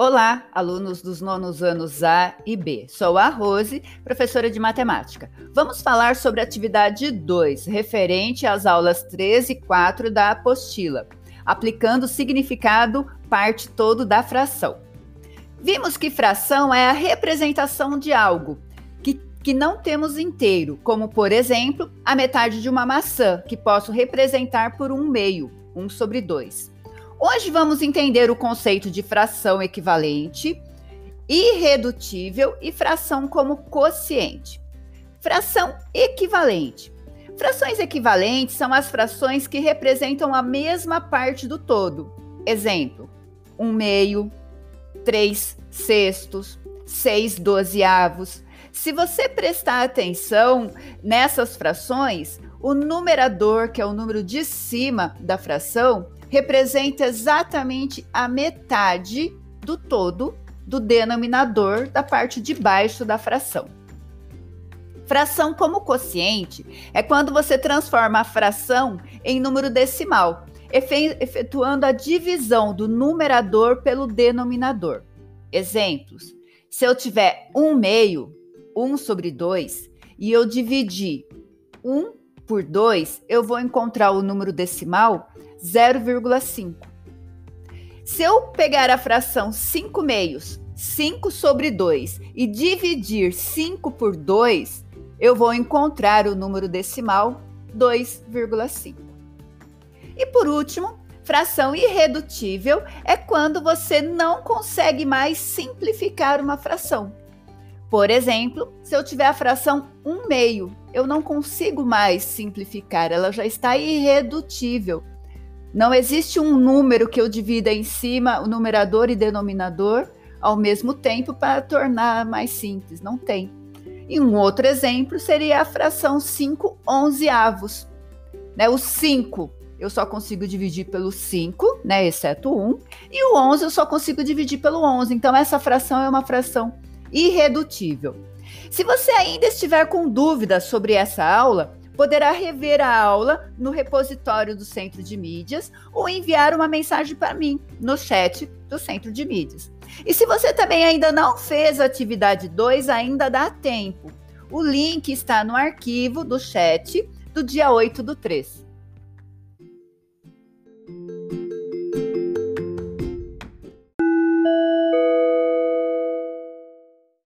Olá, alunos dos nonos anos A e B. Sou a Rose, professora de matemática. Vamos falar sobre a atividade 2, referente às aulas 3 e 4 da apostila, aplicando o significado parte todo da fração. Vimos que fração é a representação de algo que, que não temos inteiro, como, por exemplo, a metade de uma maçã, que posso representar por um meio, 1 sobre 2. Hoje vamos entender o conceito de fração equivalente, irredutível e fração como quociente. Fração equivalente. Frações equivalentes são as frações que representam a mesma parte do todo. Exemplo: um meio, três sextos, seis dozeavos. Se você prestar atenção nessas frações, o numerador, que é o número de cima da fração, representa exatamente a metade do todo do denominador da parte de baixo da fração. Fração como quociente é quando você transforma a fração em número decimal, efetuando a divisão do numerador pelo denominador. Exemplos: se eu tiver 1 meio, 1 sobre 2, e eu dividir 1 por 2, eu vou encontrar o número decimal 0,5. Se eu pegar a fração 5 meios, 5 sobre 2, e dividir 5 por 2, eu vou encontrar o número decimal 2,5. E por último, fração irredutível é quando você não consegue mais simplificar uma fração. Por exemplo, se eu tiver a fração 1 meio, eu não consigo mais simplificar, ela já está irredutível. Não existe um número que eu divida em cima, o numerador e denominador, ao mesmo tempo para tornar mais simples. Não tem. E um outro exemplo seria a fração 5 onzeavos. Né? O 5 eu só consigo dividir pelo 5, né, exceto 1, e o 11 eu só consigo dividir pelo 11. Então, essa fração é uma fração irredutível. Se você ainda estiver com dúvidas sobre essa aula, poderá rever a aula no repositório do Centro de Mídias ou enviar uma mensagem para mim no chat do Centro de Mídias. E se você também ainda não fez a atividade 2, ainda dá tempo. O link está no arquivo do chat do dia 8 do 3.